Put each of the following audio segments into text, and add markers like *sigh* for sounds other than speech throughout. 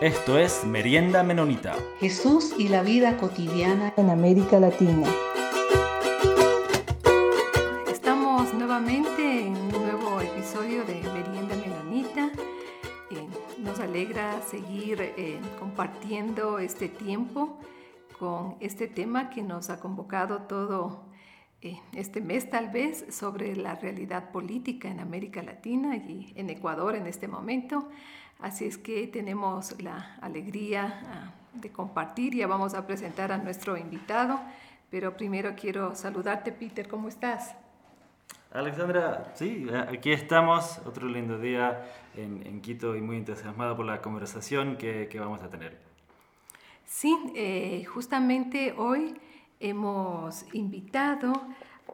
Esto es Merienda Menonita. Jesús y la vida cotidiana en América Latina. Estamos nuevamente en un nuevo episodio de Merienda Menonita. Eh, nos alegra seguir eh, compartiendo este tiempo con este tema que nos ha convocado todo eh, este mes tal vez sobre la realidad política en América Latina y en Ecuador en este momento. Así es que tenemos la alegría ah, de compartir. Ya vamos a presentar a nuestro invitado, pero primero quiero saludarte, Peter. ¿Cómo estás? Alexandra, sí, aquí estamos, otro lindo día en, Quito y muy entusiasmada por la conversación que, vamos a tener. Sí, eh, justamente hoy hemos invitado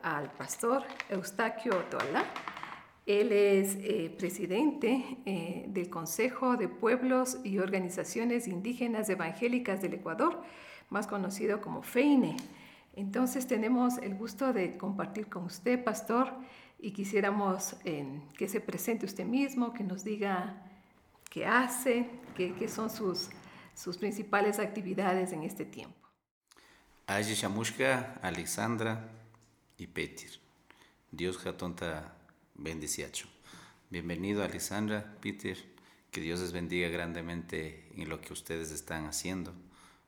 al pastor Eustaquio Otola. Él es eh, presidente eh, del Consejo de Pueblos y Organizaciones Indígenas Evangélicas del Ecuador, más conocido como FEINE. Entonces tenemos el gusto de compartir con usted, pastor, y quisiéramos eh, que se presente usted mismo, que nos diga qué hace, qué, son sus, sus principales actividades en este tiempo. Aye Shamushka, Alexandra y Petir. Dios jatonta bendiciacho. Bienvenido Alexandra, Peter. Que Dios les bendiga grandemente en lo que ustedes están haciendo.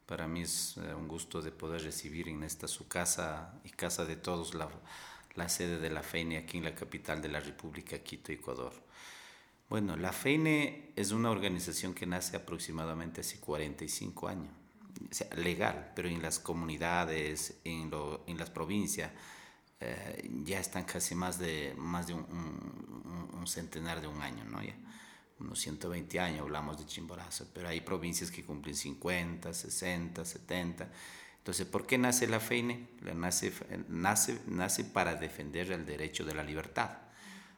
Para mí es eh, un gusto de poder recibir en esta su casa y casa de todos la, sede de la FEINE aquí en la capital de la República, Quito, Ecuador. Bueno, la FEINE es una organización que nace aproximadamente hace 45 años legal, pero en las comunidades, en las provincias, eh, ya están casi más de, más de un, un, centenar de un año, ¿no? Ya, unos 120 años hablamos de Chimborazo, pero hay provincias que cumplen 50, 60, 70. Entonces, ¿por qué nace la FEINE? Nace, nace, nace para defender el derecho de la libertad,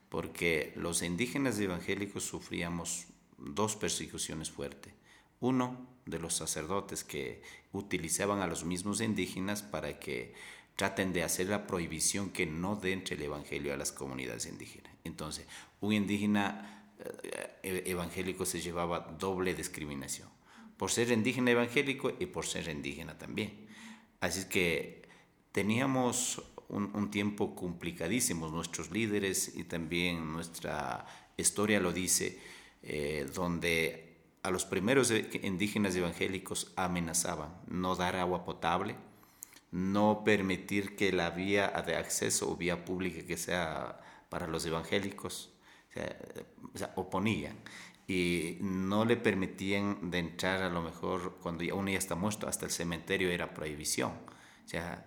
porque los indígenas evangélicos sufríamos dos persecuciones fuertes. Uno, de los sacerdotes que utilizaban a los mismos indígenas para que traten de hacer la prohibición que no den el evangelio a las comunidades indígenas. Entonces, un indígena eh, evangélico se llevaba doble discriminación, por ser indígena evangélico y por ser indígena también. Así que teníamos un, tiempo complicadísimo, nuestros líderes y también nuestra historia lo dice, eh, donde a los primeros indígenas evangélicos amenazaban no dar agua potable, no permitir que la vía de acceso o vía pública que sea para los evangélicos, o sea, oponían y no le permitían de entrar a lo mejor cuando ya uno ya está muerto, hasta el cementerio era prohibición. O sea,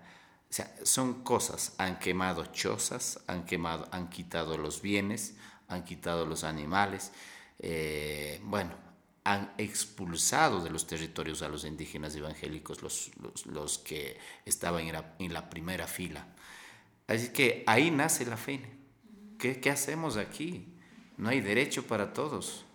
son cosas, han quemado chozas, han quemado, han quitado los bienes, han quitado los animales. Eh, bueno, han expulsado de los territorios a los indígenas evangélicos, los, los, que estaban en la, en la, primera fila. Así que ahí nace la fe. ¿Qué, ¿Qué, hacemos aquí? No hay derecho para todos.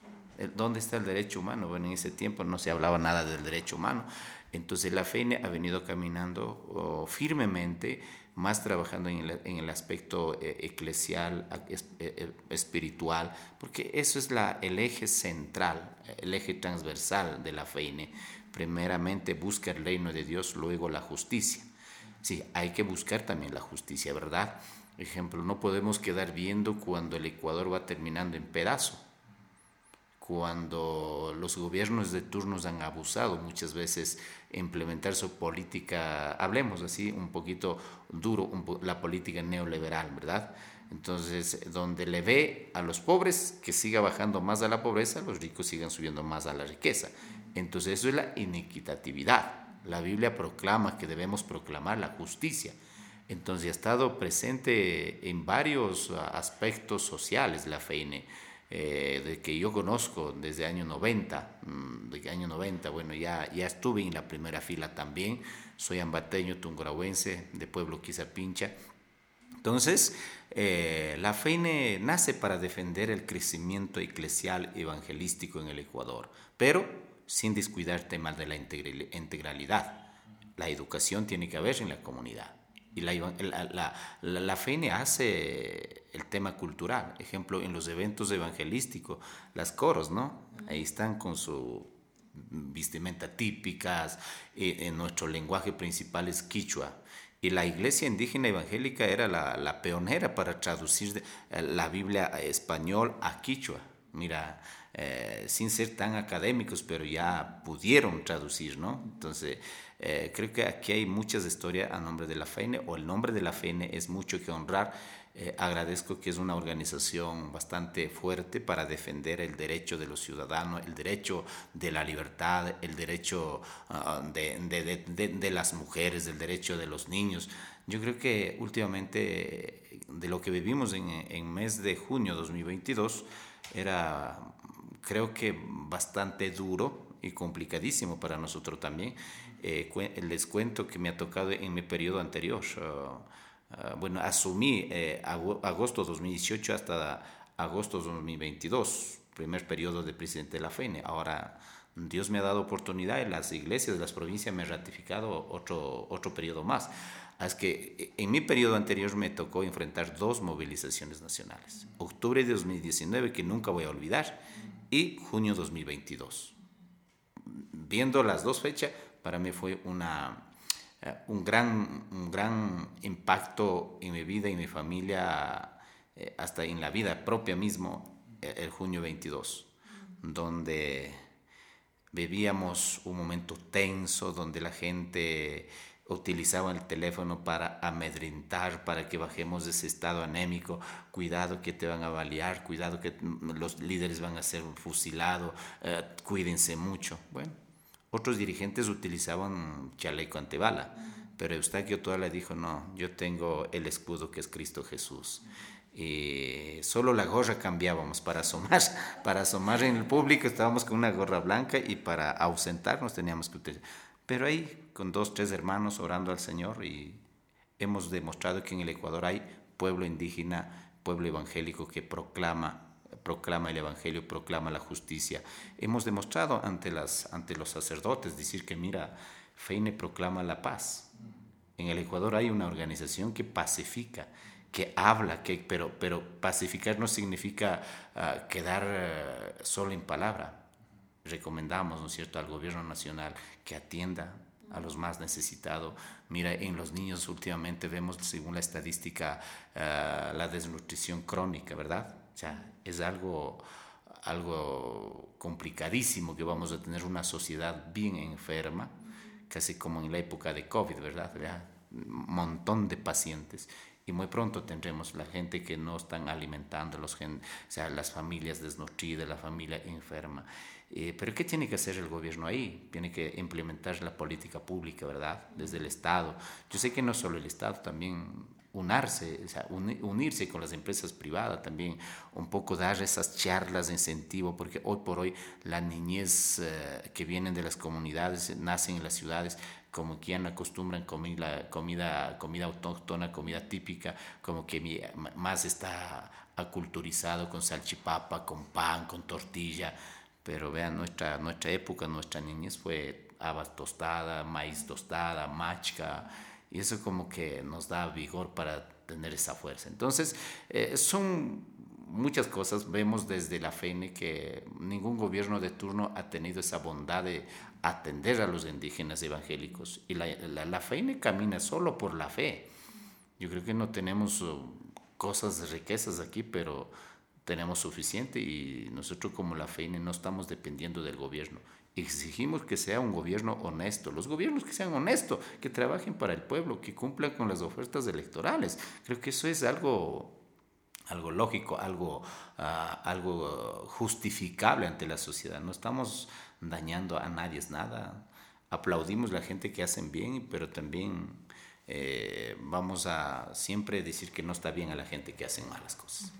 ¿Dónde está el derecho humano? Bueno, en ese tiempo no se hablaba nada del derecho humano. Entonces la fe ha venido caminando oh, firmemente más trabajando en el, aspecto eh, eclesial, eh, eh, espiritual, porque eso es la, el eje central, el eje transversal de la fe. Primeramente busca el reino de Dios, luego la justicia. Sí, hay que buscar también la justicia, ¿verdad? Ejemplo, no podemos quedar viendo cuando el Ecuador va terminando en pedazo cuando los gobiernos de turnos han abusado muchas veces implementar su política, hablemos así un poquito duro, la política neoliberal, ¿verdad? Entonces, donde le ve a los pobres que siga bajando más a la pobreza, los ricos sigan subiendo más a la riqueza. Entonces, eso es la inequitatividad. La Biblia proclama que debemos proclamar la justicia. Entonces, ha estado presente en varios aspectos sociales la FEINE eh, de que yo conozco desde año 90, mm, de año 90, bueno, ya, ya estuve en la primera fila también, soy ambateño tungrahuense de pueblo Quizapincha. Entonces, eh, la FEINE nace para defender el crecimiento eclesial evangelístico en el Ecuador, pero sin descuidar temas de la integralidad. La educación tiene que haber en la comunidad. Y la, la, la, FENE hace el tema cultural, ejemplo, en los eventos evangelísticos, las coros, ¿no? Ahí están con su vestimenta típicas, en nuestro lenguaje principal es quichua. Y la iglesia indígena evangélica era la, la pionera para traducir la Biblia español a quichua. Mira, eh, sin ser tan académicos, pero ya pudieron traducir, ¿no? Entonces, eh, creo que aquí hay muchas historias a nombre de la FEINE, o el nombre de la FEINE es mucho que honrar. Eh, agradezco que es una organización bastante fuerte para defender el derecho de los ciudadanos, el derecho de la libertad, el derecho ah, de, de, de, de, las mujeres, el derecho de los niños. Yo creo que últimamente de lo que vivimos en, en mes de junio 2022 era creo que bastante duro y complicadísimo para nosotros también. Eh, les cuento que me ha tocado en mi periodo anterior. Uh, uh, bueno, asumí eh, agosto 2018 hasta agosto 2022, primer periodo de presidente de la FENE. Ahora Dios me ha dado oportunidad y las iglesias de las provincias me han ratificado otro, otro periodo más. Es que eh, en mi periodo anterior me tocó enfrentar dos movilizaciones nacionales. Octubre de 2019, que nunca voy a olvidar, y junio 2022. Viendo las dos fechas, para mí fue una, eh, un, gran, un gran impacto en mi vida y mi familia, eh, hasta en la vida propia mismo, el junio 22, donde vivíamos un momento tenso, donde la gente utilizaban el teléfono para amedrentar, para que bajemos de ese estado anémico, cuidado que te van a balear, cuidado que los líderes van a ser fusilados, eh, cuídense mucho. Bueno, otros dirigentes utilizaban chaleco antibala, pero Eustaquio le dijo, no, yo tengo el escudo que es Cristo Jesús. Y solo la gorra cambiábamos para asomar, *laughs* para asomar en el público estábamos con una gorra blanca y para ausentarnos teníamos que utilizar. Pero ahí con dos, tres hermanos orando al Señor y hemos demostrado que en el Ecuador hay pueblo indígena, pueblo evangélico que proclama proclama el Evangelio, proclama la justicia. Hemos demostrado ante, las, ante los sacerdotes decir que, mira, Feine proclama la paz. En el Ecuador hay una organización que pacifica, que habla, que, pero, pero pacificar no significa uh, quedar uh, solo en palabra. Recomendamos, ¿no es cierto?, al gobierno nacional que atienda a los más necesitados. Mira, en los niños últimamente vemos, según la estadística, uh, la desnutrición crónica, ¿verdad? O sea, es algo, algo complicadísimo que vamos a tener una sociedad bien enferma, casi como en la época de COVID, ¿verdad? Un montón de pacientes. Y muy pronto tendremos la gente que no están alimentando, los o sea, las familias desnutridas, la familia enferma. Eh, pero ¿qué tiene que hacer el gobierno ahí? Tiene que implementar la política pública, ¿verdad? Desde el Estado. Yo sé que no solo el Estado, también unarse, o sea, unirse con las empresas privadas también, un poco dar esas charlas de incentivo, porque hoy por hoy la niñez eh, que vienen de las comunidades, nacen en las ciudades, como quien acostumbran comida, comida, comida autóctona, comida típica, como que más está aculturizado con salchipapa, con pan, con tortilla, pero vean, nuestra, nuestra época, nuestra niñez fue habas tostada, maíz tostada, machca, y eso como que nos da vigor para tener esa fuerza. Entonces, eh, son muchas cosas. Vemos desde la FENE que ningún gobierno de turno ha tenido esa bondad de atender a los indígenas evangélicos. Y la, la, la FENE camina solo por la fe. Yo creo que no tenemos uh, cosas riquezas aquí, pero tenemos suficiente y nosotros como la FEINE no estamos dependiendo del gobierno. Exigimos que sea un gobierno honesto, los gobiernos que sean honestos, que trabajen para el pueblo, que cumplan con las ofertas electorales. Creo que eso es algo, algo lógico, algo, uh, algo justificable ante la sociedad. No estamos dañando a nadie, es nada. Aplaudimos a la gente que hacen bien, pero también eh, vamos a siempre decir que no está bien a la gente que hacen malas cosas.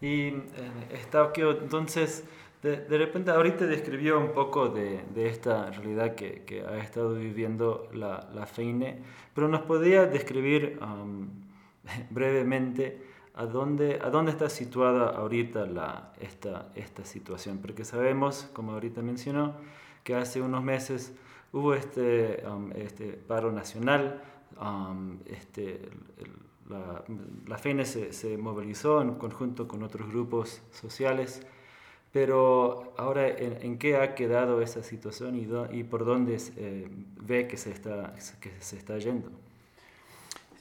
Y eh, está entonces, de, repente ahorita describió un poco de, de esta realidad que, que, ha estado viviendo la, la FEINE, pero nos podría describir um, *laughs* brevemente a dónde, a dónde está situada ahorita la, esta, esta situación, porque sabemos, como ahorita mencionó, que hace unos meses hubo este, um, este paro nacional, um, este, la, la FENE se, se, movilizó en conjunto con otros grupos sociales, pero ahora, ¿en, qué ha quedado esa situación y, y por dónde eh, ve que se está, que se está yendo?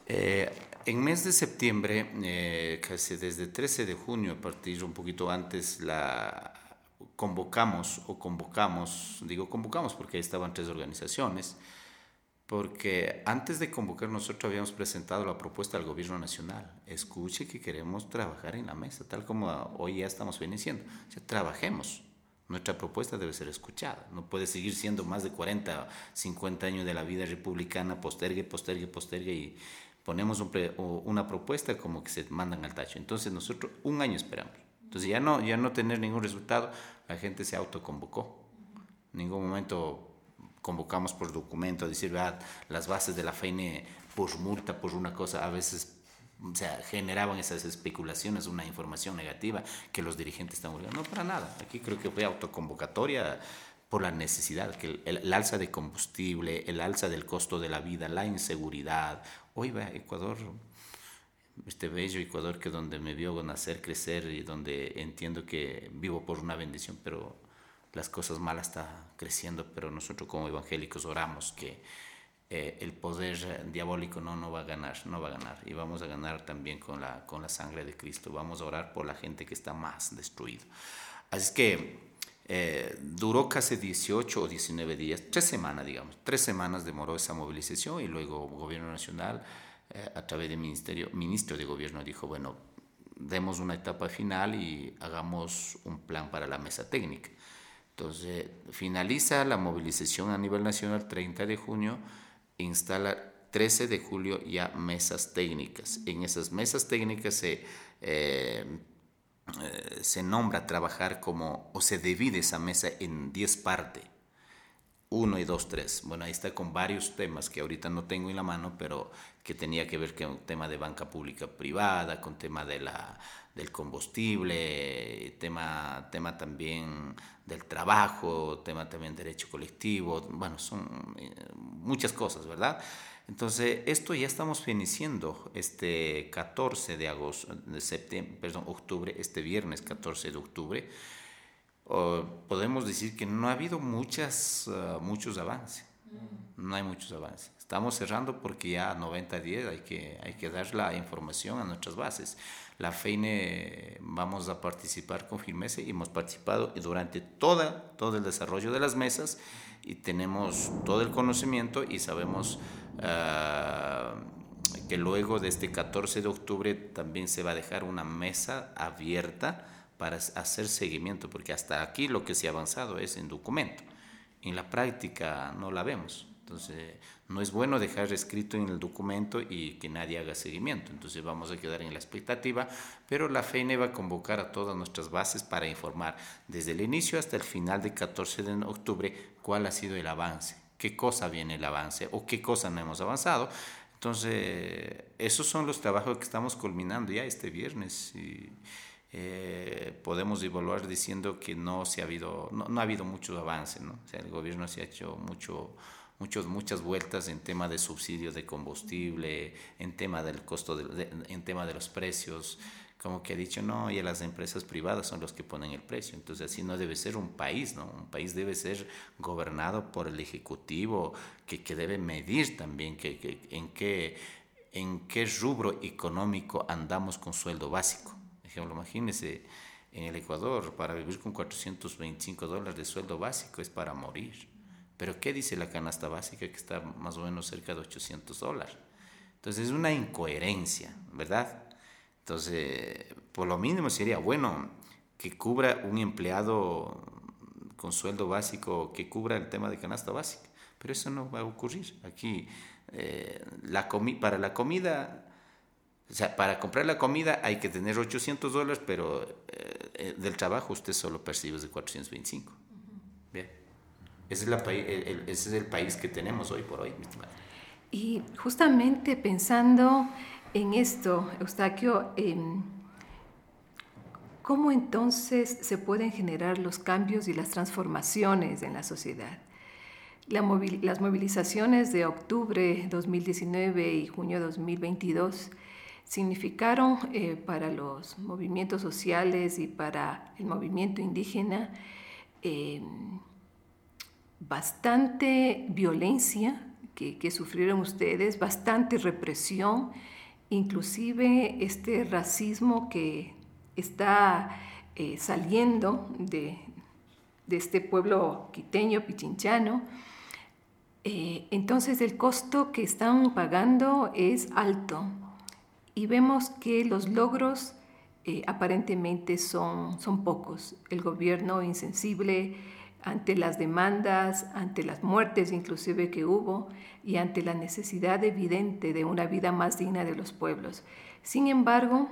Eh, en mes de septiembre, eh, casi desde 13 de junio, a partir un poquito antes, la convocamos o convocamos, digo convocamos porque ahí estaban tres organizaciones, porque antes de convocar nosotros habíamos presentado la propuesta al gobierno nacional. Escuche que queremos trabajar en la mesa, tal como hoy ya estamos diciendo. O sea, trabajemos. Nuestra propuesta debe ser escuchada. No puede seguir siendo más de 40, 50 años de la vida republicana, postergue, postergue, postergue y ponemos una propuesta como que se mandan al tacho. Entonces nosotros un año esperamos. Entonces ya no, ya no tener ningún resultado, la gente se autoconvocó. En ningún momento convocamos por documento a decir, ah, las bases de la FEINE por multa, por una cosa, a veces o sea, generaban esas especulaciones, una información negativa que los dirigentes están buscando. No, para nada. Aquí creo que fue autoconvocatoria por la necesidad, que el, alza de combustible, el alza del costo de la vida, la inseguridad. Hoy va Ecuador, este bello Ecuador que donde me vio nacer, crecer y donde entiendo que vivo por una bendición, pero las cosas malas están creciendo, pero nosotros como evangélicos oramos que eh, el poder diabólico no, no va a ganar, no va a ganar. Y vamos a ganar también con la, con la sangre de Cristo. Vamos a orar por la gente que está más destruida. Así que eh, duró casi 18 o 19 días, tres semanas, digamos. Tres semanas demoró esa movilización y luego el Gobierno Nacional, eh, a través del ministerio, ministro de Gobierno, dijo, bueno, demos una etapa final y hagamos un plan para la mesa técnica. Entonces, finaliza la movilización a nivel nacional 30 de junio, instala 13 de julio ya mesas técnicas. En esas mesas técnicas se, eh, eh, se nombra trabajar como, o se divide esa mesa en 10 partes. 1 y 2, 3. Bueno, ahí está con varios temas que ahorita no tengo en la mano, pero que tenía que ver con tema de banca pública privada, con tema de la, del combustible, tema, tema también del trabajo, tema también derecho colectivo, bueno, son eh, muchas cosas, ¿verdad? Entonces, esto ya estamos iniciando este 14 de agosto, de septiembre, perdón, octubre, este viernes 14 de octubre. podemos decir que no ha habido muchas, ah, muchos avances. No hay muchos avances. Estamos cerrando porque ya a 90 días hay que, hay que dar la información a nuestras bases. La FEINE vamos a participar con firmeza y hemos participado durante toda, todo el desarrollo de las mesas y tenemos todo el conocimiento y sabemos uh, que luego de este 14 de octubre también se va a dejar una mesa abierta para hacer seguimiento, porque hasta aquí lo que se ha avanzado es en documento. En la práctica no la vemos. Entonces, no es bueno dejar escrito en el documento y que nadie haga seguimiento. Entonces, vamos a quedar en la expectativa, pero la FEINE va a convocar a todas nuestras bases para informar desde el inicio hasta el final del 14 de octubre cuál ha sido el avance, qué cosa viene el avance o qué cosa no hemos avanzado. Entonces, esos son los trabajos que estamos culminando ya este viernes. Y, eh, podemos evaluar diciendo que no, se ha, habido, no, no ha habido mucho avance. ¿no? El gobierno se ha hecho mucho, muchos, muchas vueltas en tema de subsidios de combustible, en tema del costo, de, en tema de los precios, como que ha dicho, no, y las empresas privadas son los que ponen el precio. Entonces así no debe ser un país, ¿no? Un país debe ser gobernado por el Ejecutivo, que, que debe medir también que, que, en, qué, en qué rubro económico andamos con sueldo básico ejemplo, imagínese en el Ecuador, para vivir con 425 dólares de sueldo básico es para morir. Pero ¿qué dice la canasta básica que está más o menos cerca de 800 dólares? Entonces es una incoherencia, ¿verdad? Entonces, por lo mínimo sería bueno que cubra un empleado con sueldo básico, que cubra el tema de canasta básica. Pero eso no va a ocurrir. Aquí, eh, la para la comida o sea, para comprar la comida hay que tener 800 dólares, pero eh, eh, del trabajo usted solo percibe de 425. Bien. Ese es, la, ese es el país que tenemos hoy por hoy, mi estimado. Y justamente pensando en esto, Eustaquio, ¿cómo entonces se pueden generar los cambios y las transformaciones en la sociedad? La las movilizaciones de octubre 2019 y junio 2022 significaron eh, para los movimientos sociales y para el movimiento indígena em, bastante violencia que, sufrieron ustedes, bastante represión, inclusive este racismo que está eh, saliendo de, de, este pueblo quiteño, pichinchano. Eh, entonces el costo que están pagando es alto y vemos que los logros eh, aparentemente son, son pocos. El gobierno insensible ante las demandas, ante las muertes inclusive que hubo y ante la necesidad evidente de una vida más digna de los pueblos. Sin embargo,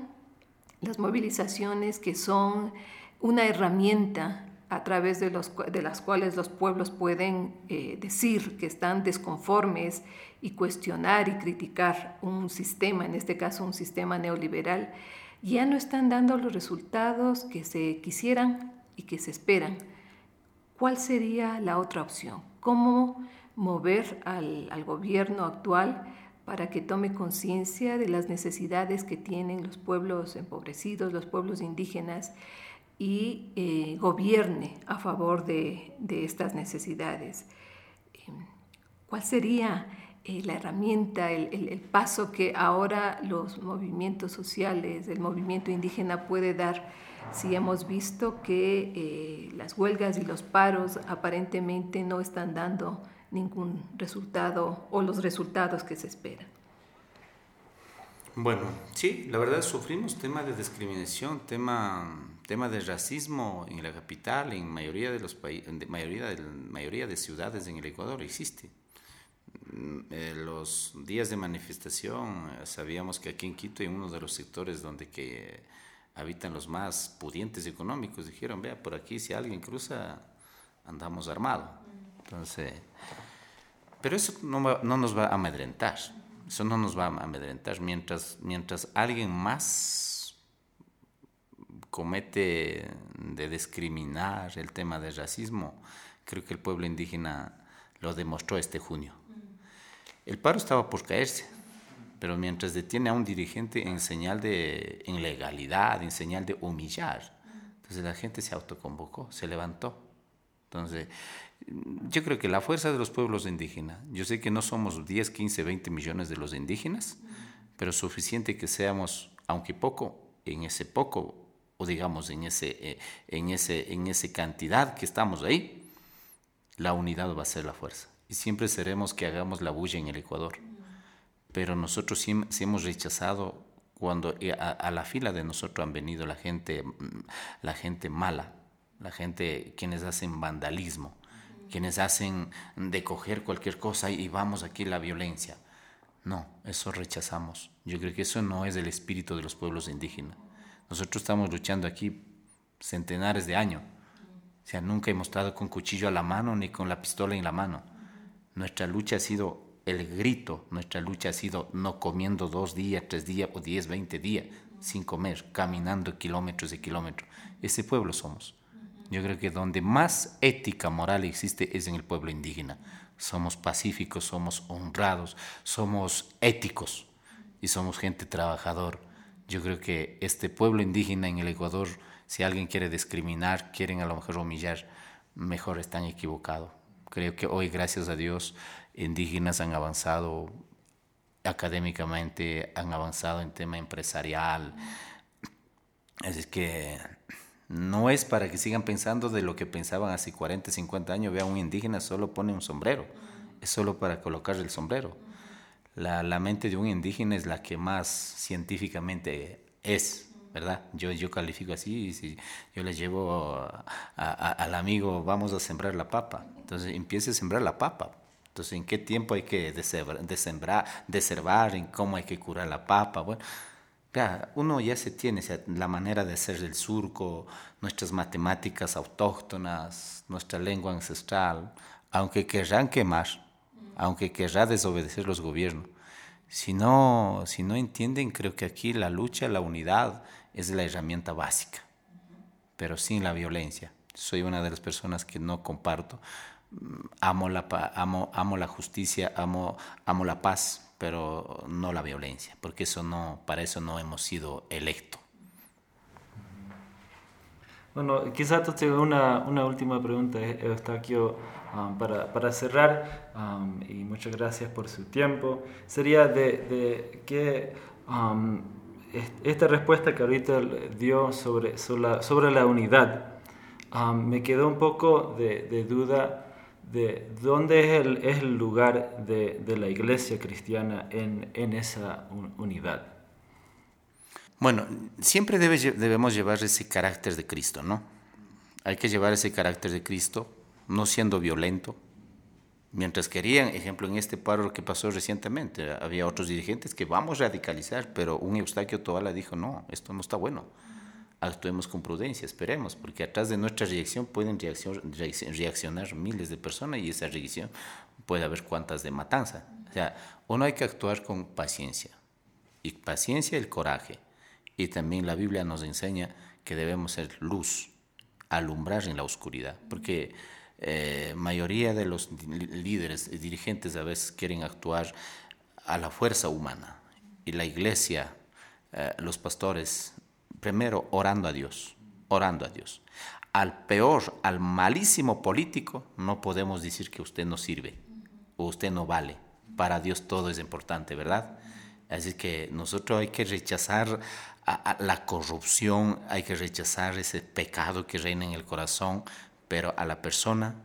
las movilizaciones que son una herramienta a través de, las cuales los pueblos pueden eh, decir que están desconformes y cuestionar y criticar un sistema, en este caso un sistema neoliberal, ya no están dando los resultados que se quisieran y que se esperan. ¿Cuál sería la otra opción? ¿Cómo mover al gobierno actual para que tome conciencia de las necesidades que tienen los pueblos empobrecidos, los pueblos indígenas, y eh, gobierne a favor de, estas necesidades. Em, ¿Cuál sería eh, la herramienta, el, paso que ahora los movimientos sociales, el movimiento indígena puede dar si hemos visto que eh, las huelgas y los paros aparentemente no están dando ningún resultado o los resultados que se esperan? Bueno, sí, la verdad sufrimos tema de discriminación, tema tema de racismo en la capital, en mayoría de los de mayoría de, mayoría de ciudades en el Ecuador existe. Mm, eh, los días de manifestación, eh, sabíamos que aquí en Quito, en uno de los sectores donde que habitan los más pudientes económicos, dijeron, vea, por aquí si alguien cruza, andamos armados. Entonces, pero eso no, no nos va a amedrentar, eso no nos va a amedrentar mientras, mientras alguien más comete de discriminar el tema del racismo, creo que el pueblo indígena lo demostró este junio. El paro estaba por caerse, pero mientras detiene a un dirigente en señal de ilegalidad, en señal de humillar, entonces la gente se autoconvocó, se levantó. Entonces, yo creo que la fuerza de los pueblos indígenas, yo sé que no somos 10, 15, 20 millones de los indígenas, pero suficiente que seamos, aunque poco, en ese poco o digamos en ese, eh, en, ese, en ese cantidad que estamos ahí, la unidad va a ser la fuerza. Y siempre seremos que hagamos la bulla en el Ecuador. Pero nosotros sí, hemos rechazado cuando eh, a, la fila de nosotros han venido la gente, mm, la gente mala, la gente quienes hacen vandalismo, quienes hacen de coger cualquier cosa y vamos aquí la violencia. No, eso rechazamos. Yo creo que eso no es el espíritu de los pueblos indígenas. Nosotros estamos luchando aquí centenares de años. O sea, nunca hemos estado con cuchillo a la mano ni con la pistola en la mano. Nuestra lucha ha sido el grito, nuestra lucha ha sido no comiendo dos días, tres días o diez, veinte días sin comer, caminando kilómetros y kilómetros. Ese pueblo somos. Yo creo que donde más ética moral existe es en el pueblo indígena. Somos pacíficos, somos honrados, somos éticos y somos gente trabajadora yo creo que este pueblo indígena en el Ecuador, si alguien quiere discriminar, quieren a lo mejor humillar, mejor están equivocados. Creo que hoy, gracias a Dios, indígenas han avanzado académicamente, han avanzado en tema empresarial. Es que no es para que sigan pensando de lo que pensaban hace 40, 50 años. Vea, un indígena solo pone un sombrero, es solo para colocar el sombrero la, la, mente de un indígena es la que más científicamente es, ¿verdad? Yo, yo califico así, si yo le llevo al amigo, vamos a sembrar la papa, entonces empiece a sembrar la papa. Entonces, ¿en qué tiempo hay que desembrar, deservar, en cómo hay que curar la papa? Bueno, ya, uno ya se tiene la manera de hacer el surco, nuestras matemáticas autóctonas, nuestra lengua ancestral, aunque querrán quemar, aunque querrá desobedecer los gobiernos. Si no, si no entienden, creo que aquí la lucha, la unidad es la herramienta básica, pero sin la violencia. Soy una de las personas que no comparto. Mm, amo la, amo, amo la justicia, amo, amo la paz, pero no la violencia, porque eso no, para eso no hemos sido electos. Bueno, quizás tengo una, una última pregunta, Eustaquio, um, para, cerrar, um, y muchas gracias por su tiempo. Sería de, que um, esta respuesta que ahorita dio sobre, sobre, la, unidad, me quedó un poco de, duda de dónde es el, lugar de, la iglesia cristiana en, en esa unidad. Bueno, siempre debe, debemos llevar ese carácter de Cristo, ¿no? Hay que llevar ese carácter de Cristo, no siendo violento. Mientras querían, ejemplo, en este paro que pasó recientemente, había otros dirigentes que vamos a radicalizar, pero un Eustaquio Toala dijo, no, esto no está bueno. Actuemos con prudencia, esperemos, porque atrás de nuestra reacción pueden reaccionar miles de personas y esa reacción puede haber cuantas de matanza. O sea, uno hay que actuar con paciencia. Y paciencia el coraje y también la Biblia nos enseña que debemos ser luz, alumbrar en la oscuridad, porque eh, mayoría de los líderes y dirigentes a veces quieren actuar a la fuerza humana y la iglesia, eh, los pastores, primero orando a Dios, orando a Dios. Al peor, al malísimo político, no podemos decir que usted no sirve o usted no vale. Para Dios todo es importante, ¿verdad? Así que nosotros hay que rechazar a, la corrupción, hay que rechazar ese pecado que reina en el corazón, pero a la persona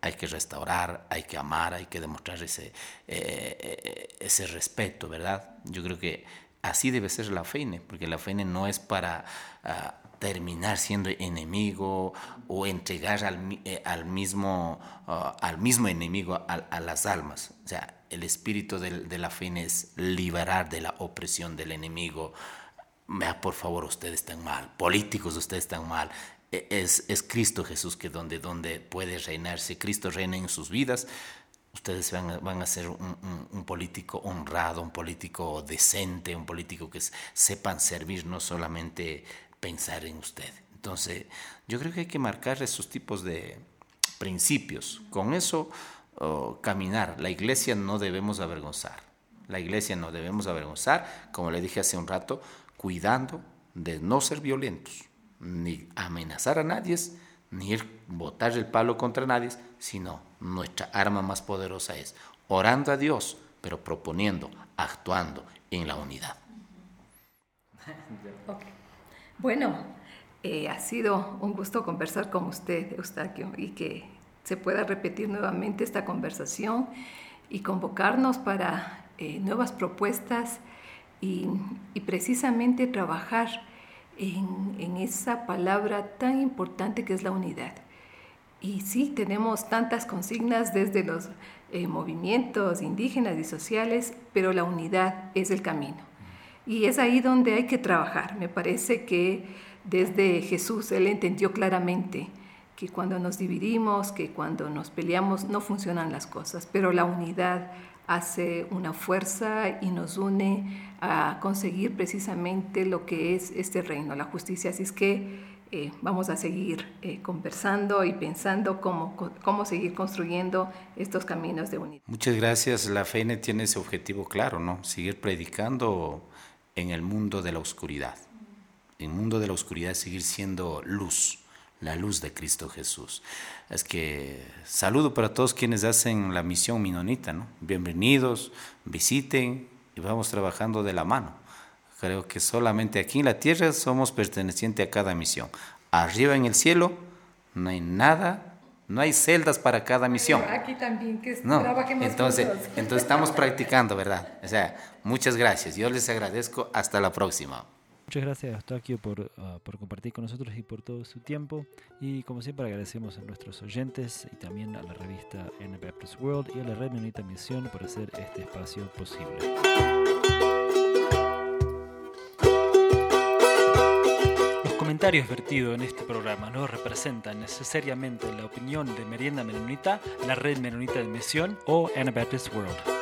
hay que restaurar, hay que amar, hay que demostrar ese, eh, eh, ese respeto, ¿verdad? Yo creo que así debe ser la fe, porque la fe no es para ah, terminar siendo enemigo o entregar al, eh, al mismo, ah, al mismo enemigo a, a, las almas. O sea, el espíritu de, de la fe es liberar de la opresión del enemigo, vea por favor, ustedes están mal, políticos, ustedes están mal. E, es, es Cristo Jesús que donde, donde puede reinar, si Cristo reina en sus vidas, ustedes van a, van a ser un, un, político honrado, un político decente, un político que sepan servir, no solamente pensar en usted. Entonces, yo creo que hay que marcar esos tipos de principios. Con eso, oh, caminar. La iglesia no debemos avergonzar. La iglesia no debemos avergonzar, como le dije hace un rato, cuidando de no ser violentos, ni amenazar a nadie, ni ir botar el palo contra nadie, sino nuestra arma más poderosa es orando a Dios, pero proponiendo, actuando en la unidad. *laughs* Bueno, eh, ha sido un gusto conversar con usted, Eustaquio, y que se pueda repetir nuevamente esta conversación y convocarnos para eh, nuevas propuestas y, precisamente trabajar en, esa palabra tan importante que es la unidad. Y sí, tenemos tantas consignas desde los eh, movimientos indígenas y sociales, pero la unidad es el camino. Y es ahí donde hay que trabajar. Me parece que desde Jesús Él entendió claramente que cuando nos dividimos, que cuando nos peleamos, no funcionan las cosas, pero la unidad hace una fuerza y nos une a conseguir precisamente lo que es este reino, la justicia. Así es que eh, vamos a seguir eh, conversando y pensando cómo, cómo seguir construyendo estos caminos de unidad. Muchas gracias. La FENE tiene ese objetivo claro, ¿no? Seguir predicando en el mundo de la oscuridad. El mundo de la oscuridad seguir siendo luz la luz de Cristo Jesús. Es que saludo para todos quienes hacen la misión minonita, ¿no? Bienvenidos, visiten y vamos trabajando de la mano. Creo que solamente aquí en la tierra somos pertenecientes a cada misión. Arriba en el cielo no hay nada, no hay celdas para cada misión. Aquí también, que no, entonces, entonces estamos practicando, ¿verdad? O sea, muchas gracias. Yo les agradezco. Hasta la próxima. Muchas gracias, Eustaquio, por, uh, por compartir con nosotros y por todo su tiempo. Y como siempre, agradecemos a nuestros oyentes y también a la revista Anabaptist World y a la Red Menonita Misión por hacer este espacio posible. Los comentarios vertidos en este programa no representan necesariamente la opinión de Merienda Menonita, la Red Menonita de Misión o Anabaptist World.